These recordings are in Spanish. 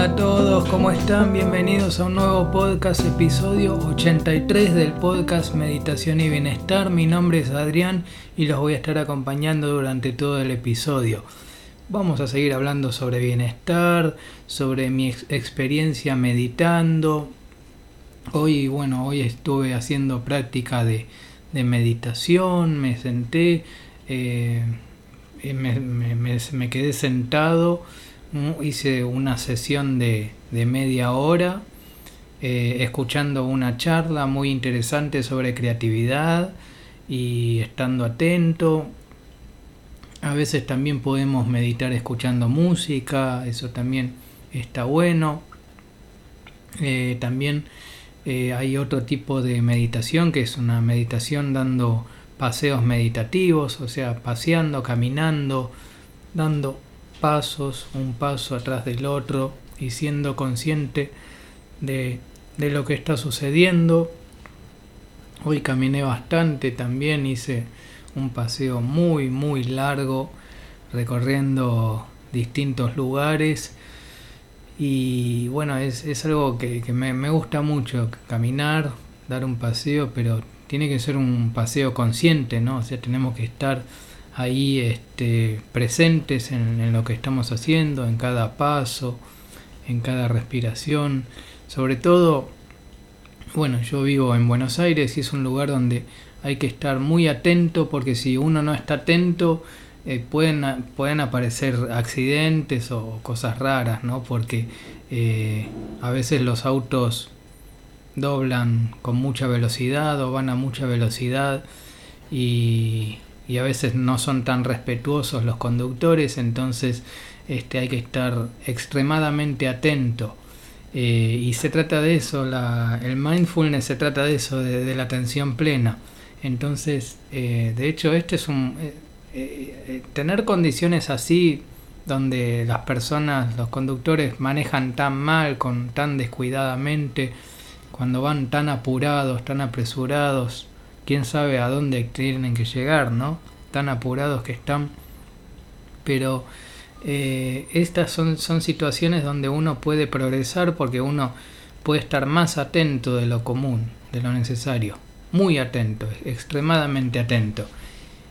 Hola a todos, ¿cómo están? Bienvenidos a un nuevo podcast, episodio 83 del podcast Meditación y Bienestar. Mi nombre es Adrián y los voy a estar acompañando durante todo el episodio. Vamos a seguir hablando sobre bienestar, sobre mi experiencia meditando. Hoy, bueno, hoy estuve haciendo práctica de, meditación, me senté, eh, me quedé sentado hice una sesión de, media hora eh, escuchando una charla muy interesante sobre creatividad y estando atento. A veces también podemos meditar escuchando música, eso también está bueno. Eh, también eh, hay otro tipo de meditación que es una meditación dando paseos meditativos, o sea, paseando, caminando, dando pasos, un paso atrás del otro y siendo consciente de, lo que está sucediendo. Hoy caminé bastante también, hice un paseo muy, muy largo, recorriendo distintos lugares. Y bueno, es, algo que, me, me, gusta mucho, caminar, dar un paseo, pero tiene que ser un paseo consciente, ¿no? O sea, tenemos que estar ahí este, presentes en, lo que estamos haciendo, en cada paso, en cada respiración. Sobre todo, bueno, yo vivo en Buenos Aires y es un lugar donde hay que estar muy atento porque si uno no está atento eh, pueden, pueden aparecer accidentes o cosas raras, ¿no? Porque eh, a veces los autos doblan con mucha velocidad o van a mucha velocidad y y a veces no son tan respetuosos los conductores, entonces este, hay que estar extremadamente atento. Eh, y se trata de eso, el mindfulness se trata de eso, de, la atención plena. Entonces, eh, de hecho, este es un... Eh, tener condiciones así donde las personas, los conductores manejan tan mal, con tan descuidadamente, cuando van tan apurados, tan apresurados, quién sabe a dónde tienen que llegar, ¿no? Tan apurados que están. Pero eh, estas son, situaciones donde uno puede progresar porque uno puede estar más atento de lo común, de lo necesario. Muy atento, extremadamente atento.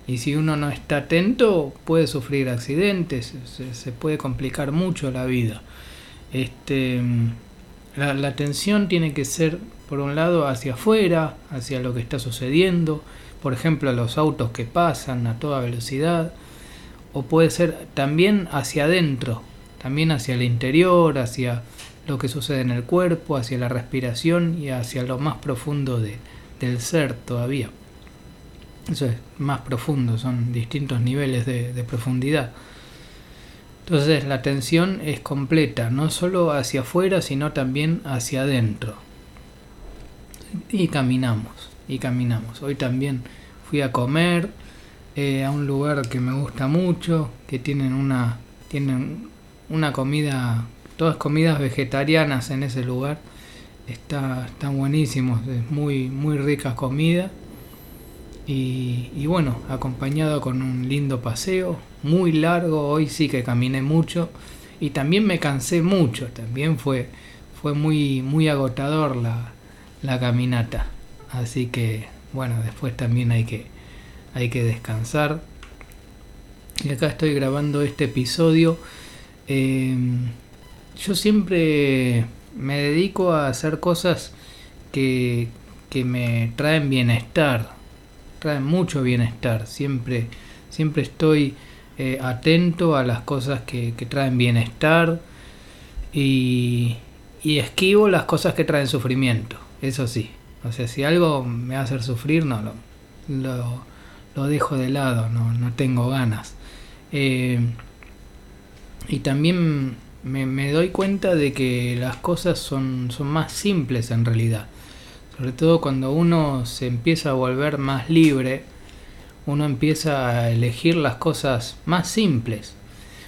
Y si uno no está atento, puede sufrir accidentes, se, puede complicar mucho la vida. Este, la, la atención tiene que ser por un lado hacia afuera, hacia lo que está sucediendo, por ejemplo los autos que pasan a toda velocidad, o puede ser también hacia adentro, también hacia el interior, hacia lo que sucede en el cuerpo, hacia la respiración y hacia lo más profundo de, del ser todavía. Eso es más profundo, son distintos niveles de, de profundidad. Entonces la atención es completa, no solo hacia afuera, sino también hacia adentro y caminamos, y caminamos. Hoy también fui a comer eh, a un lugar que me gusta mucho, que tienen una, tienen una comida, todas comidas vegetarianas en ese lugar. Está, están buenísimos, es muy, muy rica comida. Y, y, bueno, acompañado con un lindo paseo, muy largo, hoy sí que caminé mucho y también me cansé mucho, también fue, fue muy, muy agotador la, la caminata. Así que, bueno, después también hay que, hay que descansar. Y acá estoy grabando este episodio. Em, yo siempre me dedico a hacer cosas que, que me traen bienestar, traen mucho bienestar. Siempre, siempre estoy eh, atento a las cosas que, que traen bienestar y, y esquivo las cosas que traen sufrimiento eso sí. O sea, si algo me va a hacer sufrir, no, lo, lo, dejo de lado, no, no tengo ganas. Eh, y también me, doy cuenta de que las cosas son, son más simples en realidad. Sobre todo cuando uno se empieza a volver más libre, uno empieza a elegir las cosas más simples.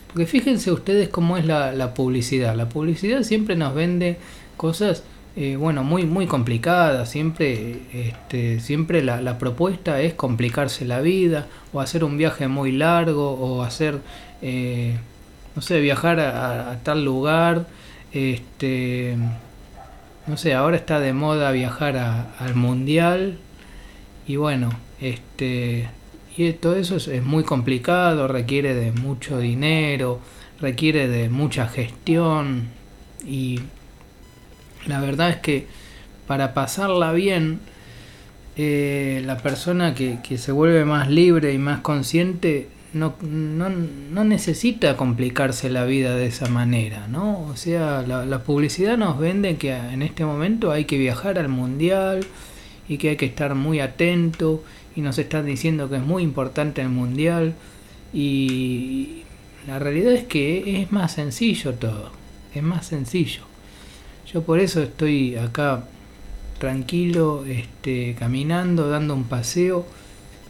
Porque fíjense ustedes cómo es la, la publicidad. La publicidad siempre nos vende cosas eh, bueno, muy, muy complicada. Siempre, este, siempre la, propuesta es complicarse la vida, o hacer un viaje muy largo, o hacer, eh, no sé, viajar a, tal lugar Este, no sé, ahora está de moda viajar al mundial y bueno, este, y todo eso es, muy complicado, requiere de mucho dinero, requiere de mucha gestión y la verdad es que para pasarla bien, eh, la persona que, se vuelve más libre y más consciente no, no, necesita complicarse la vida de esa manera, ¿no? O sea, la, la, publicidad nos vende que en este momento hay que viajar al mundial y que hay que estar muy atento y nos están diciendo que es muy importante el mundial y la realidad es que es más sencillo todo, es más sencillo. Yo por eso estoy acá tranquilo, este, caminando, dando un paseo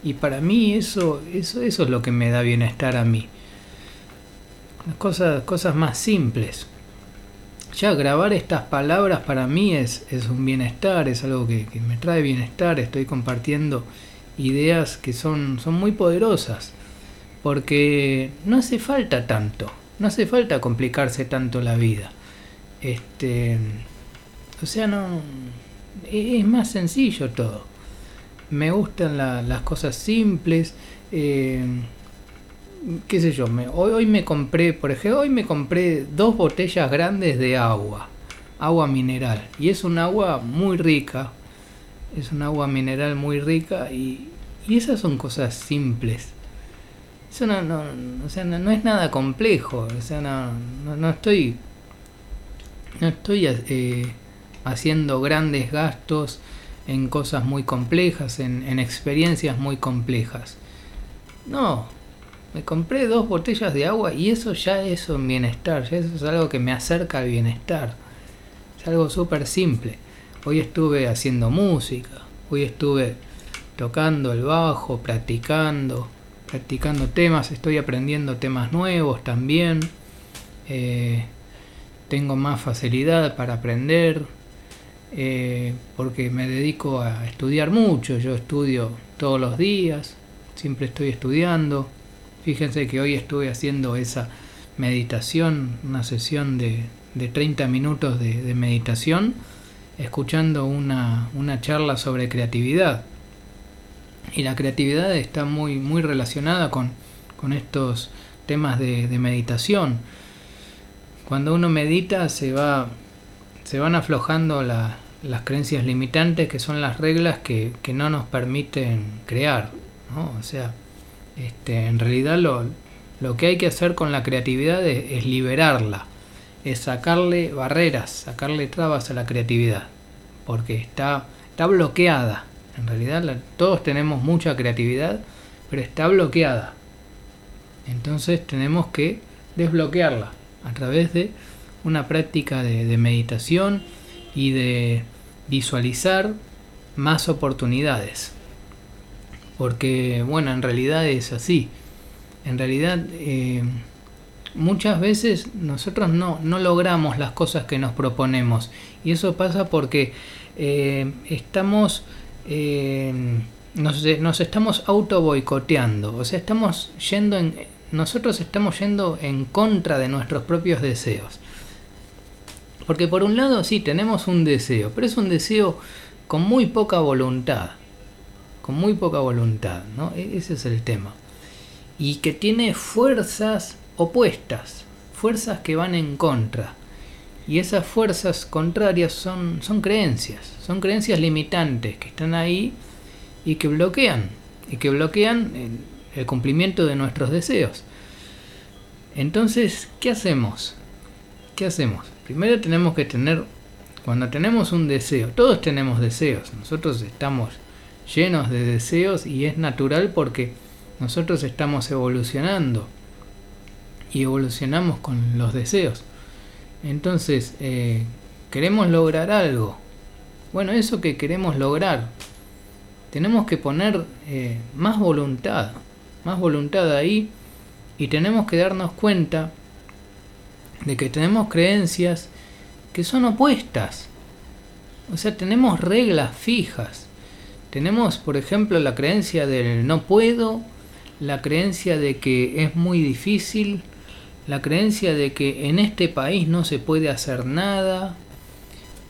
y para mí eso, eso, eso es lo que me da bienestar a mí. Cosas, cosas más simples. Ya grabar estas palabras para mí es, es un bienestar, es algo que, que me trae bienestar, estoy compartiendo ideas que son, son muy poderosas, porque no hace falta tanto, no hace falta complicarse tanto la vida. Este, o sea, no es más sencillo todo. Me gustan las cosas simples. Eh, qué sé yo, hoy, hoy me compré, por ejemplo, hoy me compré dos botellas grandes de agua, agua mineral, y es un agua muy rica, es un agua mineral muy rica y, y esas son cosas simples. Eso no, no, o sea, no, es nada complejo. O sea, no, no, estoy. No estoy eh, haciendo grandes gastos en cosas muy complejas, en, en experiencias muy complejas. No, me compré dos botellas de agua y eso ya es un bienestar, ya eso es algo que me acerca al bienestar. Es algo súper simple. Hoy estuve haciendo música, hoy estuve tocando el bajo, practicando, practicando temas, estoy aprendiendo temas nuevos también. Eh, tengo más facilidad para aprender eh, porque me dedico a estudiar mucho, yo estudio todos los días, siempre estoy estudiando. Fíjense que hoy estuve haciendo esa meditación, una sesión de, de 30 minutos de, meditación, escuchando una, una charla sobre creatividad. Y la creatividad está muy, muy relacionada con, estos temas de, meditación. Cuando uno medita se, va, se van aflojando las creencias limitantes que son las reglas que, no nos permiten crear. O sea, este, en realidad lo, lo, que hay que hacer con la creatividad es, es liberarla, es sacarle barreras, sacarle trabas a la creatividad, porque está, está bloqueada en realidad todos tenemos mucha creatividad, pero está bloqueada. Entonces tenemos que desbloquearla a través de una práctica de, meditación y de visualizar más oportunidades. Porque, bueno, en realidad es así. En realidad, eh, muchas veces nosotros no, no, logramos las cosas que nos proponemos. Y eso pasa porque eh, estamos eh, nos, nos, estamos auto boicoteando, o sea, estamos yendo en, nosotros estamos yendo en contra de nuestros propios deseos. Porque por un lado sí tenemos un deseo, pero es un deseo con muy poca voluntad, con muy poca voluntad, ¿no? E-, ese es el tema. Y que tiene fuerzas opuestas, fuerzas que van en contra. Y esas fuerzas contrarias son, son creencias, son creencias limitantes que están ahí y que bloquean, y que bloquean el, cumplimiento de nuestros deseos. Entonces, ¿qué hacemos? ¿Qué hacemos? Primero tenemos que tener, cuando tenemos un deseo, todos tenemos deseos, nosotros estamos llenos de deseos y es natural porque nosotros estamos evolucionando y evolucionamos con los deseos. Entonces, eh, queremos lograr algo. Bueno, eso que queremos lograr, tenemos que poner eh, más voluntad, más voluntad ahí y tenemos que darnos cuenta de que tenemos creencias que son opuestas. O sea, tenemos reglas fijas. Tenemos, por ejemplo, la creencia del no puedo, la creencia de que es muy difícil, la creencia de que en este país no se puede hacer nada,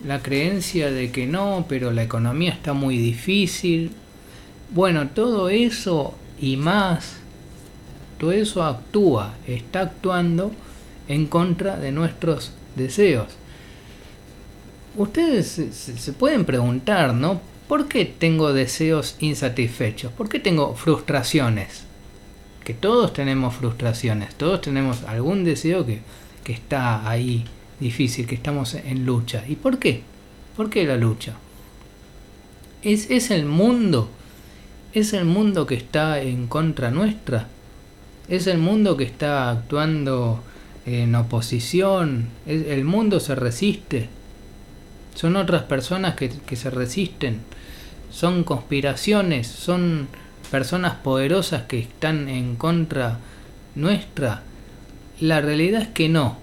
la creencia de que no, pero la economía está muy difícil. Bueno, todo eso y más, todo eso actúa, está actuando en contra de nuestros deseos. Ustedes se, pueden preguntar, ¿no? ¿Por qué tengo deseos insatisfechos? ¿Por qué tengo frustraciones? Que todos tenemos frustraciones, todos tenemos algún deseo que, que está ahí difícil, que estamos en lucha. ¿Y por qué? ¿Por qué la lucha? ¿Es, es el mundo? ¿Es el mundo que está en contra nuestra? ¿Es el mundo que está actuando en oposición? ¿El mundo se resiste? ¿Son otras personas que, que se resisten? ¿Son conspiraciones? ¿Son personas poderosas que están en contra nuestra? La realidad es que no.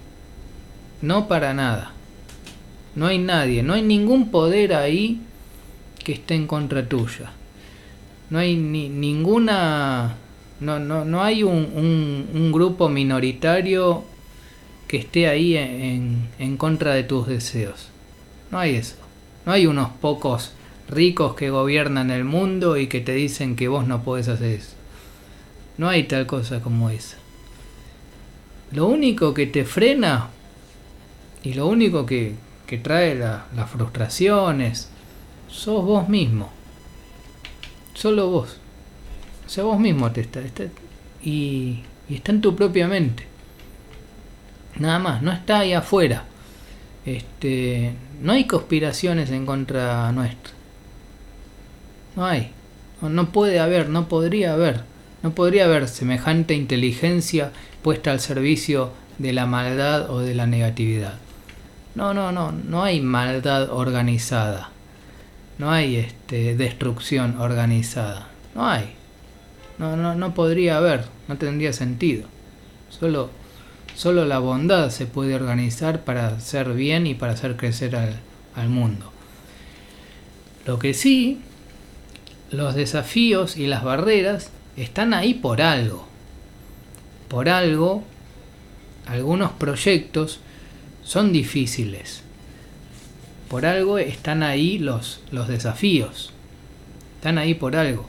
No para nada. No hay nadie, no hay ningún poder ahí que esté en contra tuya. No hay ni, ninguna... No, no, no hay un, un, grupo minoritario que esté ahí en, en contra de tus deseos. No hay eso. No hay unos pocos ricos que gobiernan el mundo y que te dicen que vos no podés hacer eso. No hay tal cosa como esa. Lo único que te frena y lo único que, que trae las frustraciones sos vos mismo. Solo vos. O sea, vos mismo te está, y, y está en tu propia mente. Nada más, no está ahí afuera. Este, no hay conspiraciones en contra nuestra. No hay. No, puede haber, no podría haber. No podría haber semejante inteligencia puesta al servicio de la maldad o de la negatividad. No, no, no, no hay maldad organizada. No hay este, destrucción organizada. No hay. No, no, no podría haber, no tendría sentido. Solo, solo la bondad se puede organizar para hacer bien y para hacer crecer al, al mundo. Lo que sí, los desafíos y las barreras están ahí por algo. Por algo, algunos proyectos son difíciles. Por algo están ahí los, los desafíos. Están ahí por algo.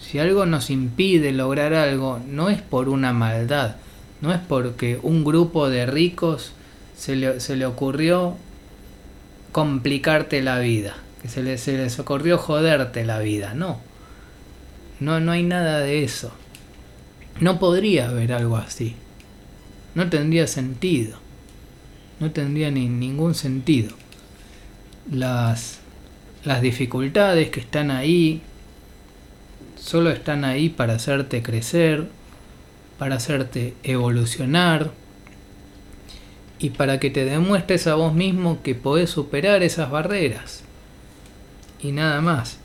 Si algo nos impide lograr algo, no es por una maldad, no es porque un grupo de ricos se le, se le ocurrió complicarte la vida, que se, le, se les ocurrió joderte la vida, no. No, no hay nada de eso. No podría haber algo así. No tendría sentido no tendría ni ningún sentido. Las, las dificultades que están ahí solo están ahí para hacerte crecer, para hacerte evolucionar y para que te demuestres a vos mismo que podés superar esas barreras. Y nada más.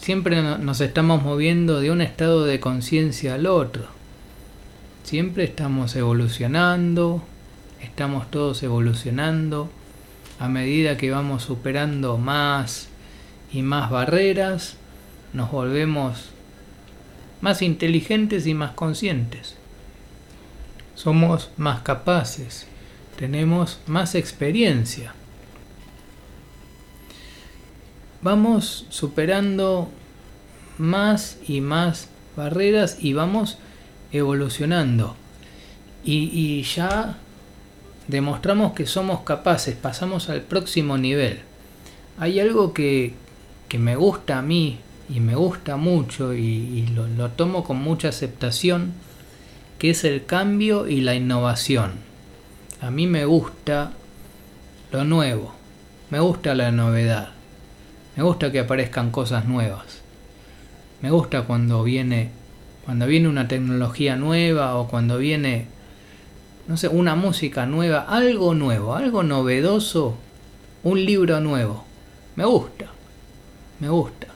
Siempre nos estamos moviendo de un estado de conciencia al otro. Siempre estamos evolucionando, estamos todos evolucionando a medida que vamos superando más y más barreras, nos volvemos más inteligentes y más conscientes. Somos más capaces, tenemos más experiencia. Vamos superando más y más barreras y vamos evolucionando. Y, ya demostramos que somos capaces, pasamos al próximo nivel. Hay algo que, que me gusta a mí y me gusta mucho y, lo, lo, tomo con mucha aceptación, que es el cambio y la innovación. A mí me gusta lo nuevo, me gusta la novedad, me gusta que aparezcan cosas nuevas, me gusta cuando viene, cuando viene una tecnología nueva o cuando viene no sé, una música nueva, algo nuevo, algo novedoso, un libro nuevo. Me gusta, me gusta.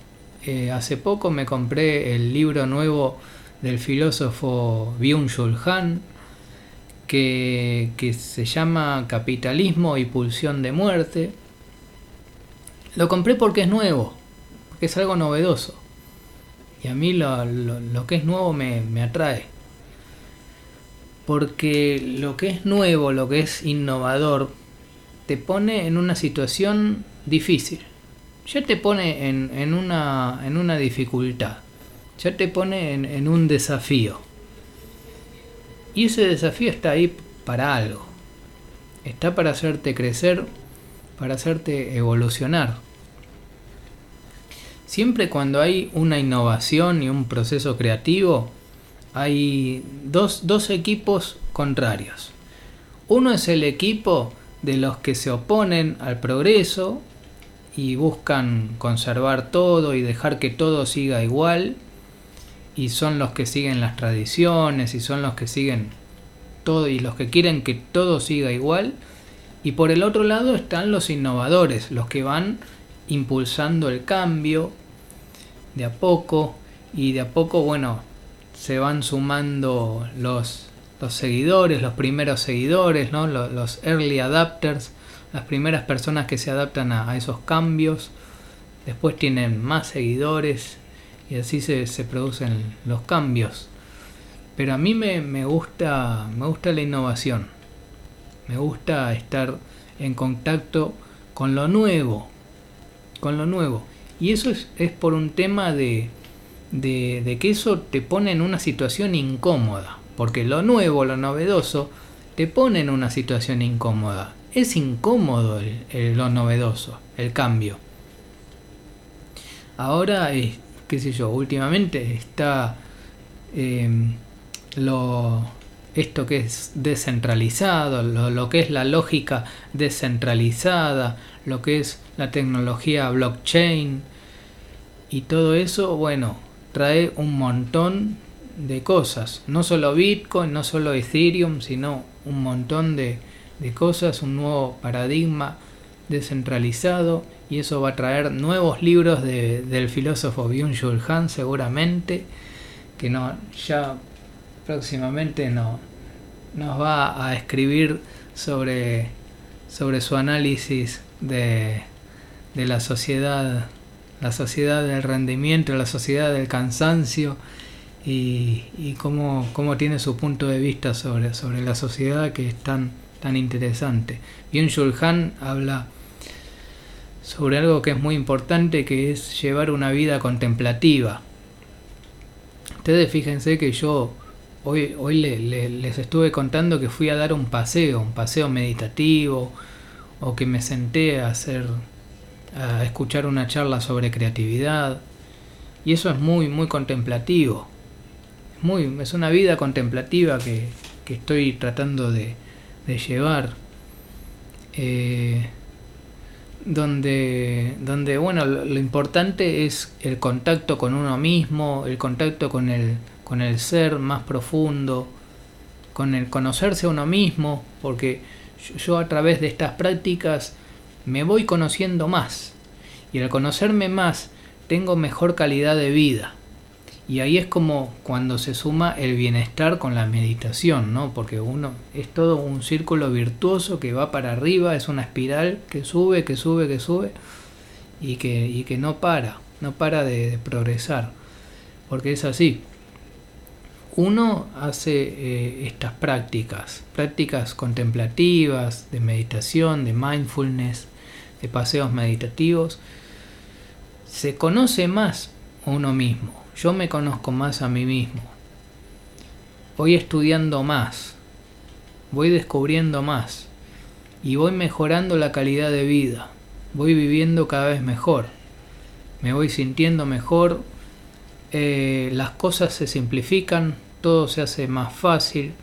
Eh, hace poco me compré el libro nuevo del filósofo Byung-Chul Han, que, que, se llama Capitalismo y Pulsión de Muerte. Lo compré porque es nuevo, porque es algo novedoso. Y a mí lo, lo, lo que es nuevo me, me atrae. Porque lo que es nuevo, lo que es innovador, te pone en una situación difícil. Ya te pone en, una, dificultad. Ya te pone en, en un desafío. Y ese desafío está ahí para algo. Está para hacerte crecer, para hacerte evolucionar. Siempre cuando hay una innovación y un proceso creativo, hay dos, dos equipos contrarios. Uno es el equipo de los que se oponen al progreso y buscan conservar todo y dejar que todo siga igual y son los que siguen las tradiciones y son los que siguen todo y los que quieren que todo siga igual y por el otro lado están los innovadores, los que van impulsando el cambio de a poco y de a poco, bueno, se van sumando los, los seguidores, los primeros seguidores, ¿no? los, early adapters, las primeras personas que se adaptan a, esos cambios. Después tienen más seguidores y así se, producen los cambios. Pero a mí me, me, gusta, me gusta la innovación. Me gusta estar en contacto con lo nuevo. Con lo nuevo. Y eso es, es por un tema de, de, que eso te pone en una situación incómoda, porque lo nuevo, lo novedoso, te pone en una situación incómoda. Es incómodo el, lo novedoso, el cambio. Ahora, qué sé yo, últimamente está em, lo, esto que es descentralizado, lo, lo, que es la lógica descentralizada, lo que es la tecnología blockchain y todo eso, bueno, trae un montón de cosas. No solo Bitcoin, no solo Ethereum, sino un montón de, cosas, un nuevo paradigma descentralizado y eso va a traer nuevos libros del filósofo Byung-Chul Han seguramente que no ya próximamente no, nos va a escribir sobre, sobre su análisis de, de la sociedad la sociedad del rendimiento, la sociedad del cansancio y, y cómo, tiene su punto de vista sobre, sobre la sociedad que es tan, tan interesante. Bien Han habla sobre algo que es muy importante que es llevar una vida contemplativa. Ustedes fíjense que yo hoy, hoy les estuve contando que fui a dar un paseo, un paseo meditativo, o que me senté a hacer a escuchar una charla sobre creatividad. Y eso es muy, muy contemplativo. Muy, es una vida contemplativa que, estoy tratando de, llevar. Eh, donde, donde, bueno, lo, importante es el contacto con uno mismo, el contacto con el, con el ser más profundo, con el conocerse a uno mismo, porque yo a través de estas prácticas me voy conociendo más. Y al conocerme más, tengo mejor calidad de vida. Y ahí es como cuando se suma el bienestar con la meditación, ¿no? Porque uno es todo un círculo virtuoso que va para arriba, es una espiral que sube, que sube, que sube y que, y que no para, no para de, progresar. Porque es así. Uno hace eh, estas prácticas, prácticas contemplativas, de meditación, de mindfulness, de paseos meditativos, se conoce más uno mismo. Yo me conozco más a mí mismo. Voy estudiando más. Voy descubriendo más. Y voy mejorando la calidad de vida. Voy viviendo cada vez mejor. Me voy sintiendo mejor. Eh, las cosas se simplifican. Todo se hace más fácil.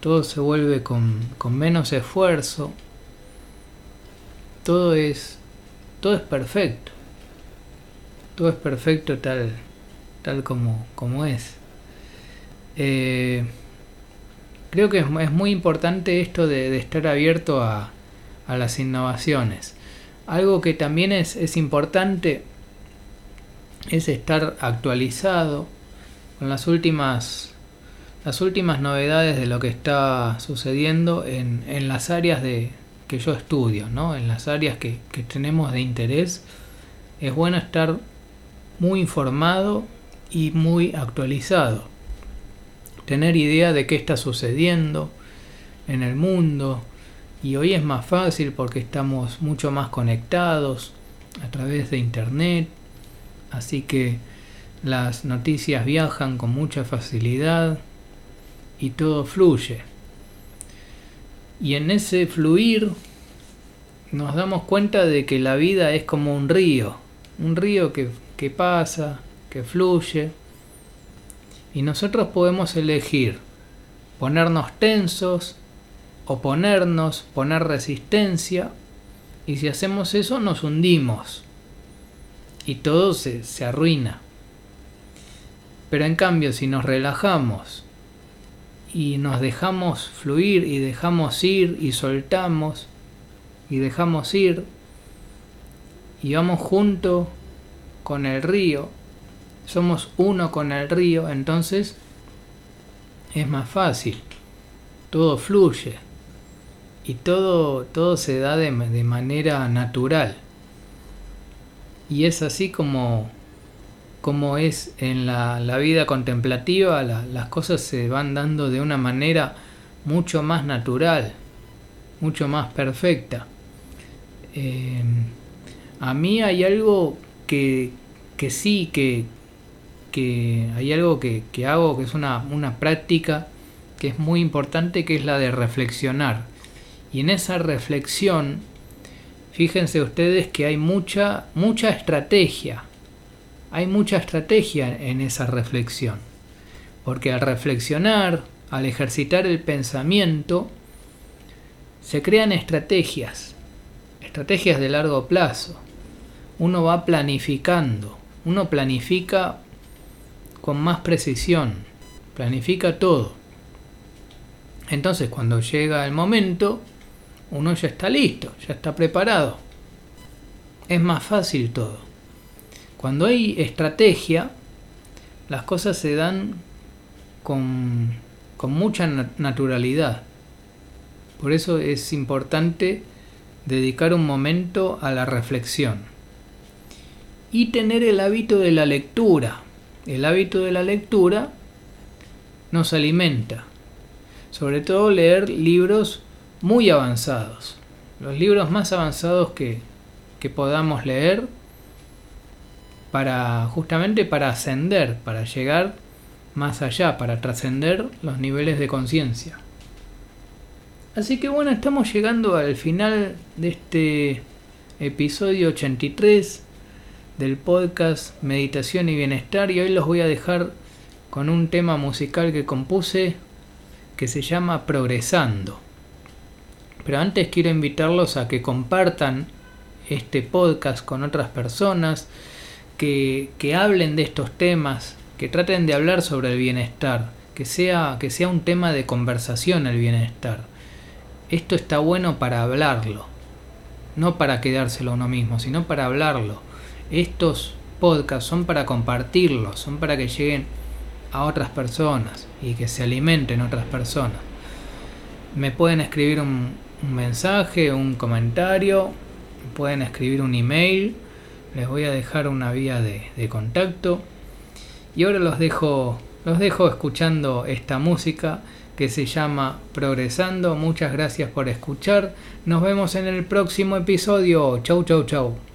Todo se vuelve con, con menos esfuerzo todo es, todo es perfecto. Todo es perfecto tal, tal como, como es. Eh, creo que es, muy importante esto de, estar abierto a, a, las innovaciones. Algo que también es, es, importante es estar actualizado con las últimas, las últimas novedades de lo que está sucediendo en, en las áreas de, que yo estudio, ¿no? en las áreas que, tenemos de interés, es bueno estar muy informado y muy actualizado. tener idea de qué está sucediendo en el mundo. Y hoy es más fácil porque estamos mucho más conectados a través de internet. Así que las noticias viajan con mucha facilidad y todo fluye. Y en ese fluir nos damos cuenta de que la vida es como un río, un río que, que pasa, que fluye, y nosotros podemos elegir ponernos tensos, oponernos, poner resistencia, y si hacemos eso nos hundimos. Y todo se, se arruina. Pero en cambio, si nos relajamos y nos dejamos fluir y dejamos ir y soltamos y dejamos ir y vamos junto con el río, somos uno con el río, entonces es más fácil, todo fluye y todo, todo se da de, de manera natural. Y es así como, como es en la, vida contemplativa, la, las cosas se van dando de una manera mucho más natural, mucho más perfecta. Eh, a mí hay algo que, que sí, que, que hay algo que, que hago, que es una, una práctica que es muy importante, que es la de reflexionar. Y en esa reflexión, fíjense ustedes que hay mucha, mucha estrategia. Hay mucha estrategia en esa reflexión. Porque al reflexionar, al ejercitar el pensamiento, se crean estrategias. Estrategias de largo plazo. Uno va planificando. Uno planifica con más precisión. Planifica todo. Entonces cuando llega el momento, uno ya está listo, ya está preparado. Es más fácil todo. Cuando hay estrategia, las cosas se dan con, mucha naturalidad. Por eso es importante dedicar un momento a la reflexión. Y tener el hábito de la lectura. El hábito de la lectura nos alimenta. Sobre todo leer libros muy avanzados. Los libros más avanzados que podamos leer para justamente para ascender, para llegar más allá, para trascender los niveles de conciencia. Así que bueno, estamos llegando al final de este episodio 83 del podcast Meditación y Bienestar y hoy los voy a dejar con un tema musical que compuse que se llama Progresando. Pero antes quiero invitarlos a que compartan este podcast con otras personas, que, hablen de estos temas, que traten de hablar sobre el bienestar, que sea, que sea un tema de conversación el bienestar. Esto está bueno para hablarlo, no para quedárselo a uno mismo, sino para hablarlo. Estos podcasts son para compartirlos, son para que lleguen a otras personas y que se alimenten otras personas. Me pueden escribir un mensaje, un comentario, pueden escribir un email, les voy a dejar una vía de, contacto. Y ahora los dejo, los dejo escuchando esta música que se llama Progresando. Muchas gracias por escuchar. Nos vemos en el próximo episodio. Chau, chau, chau.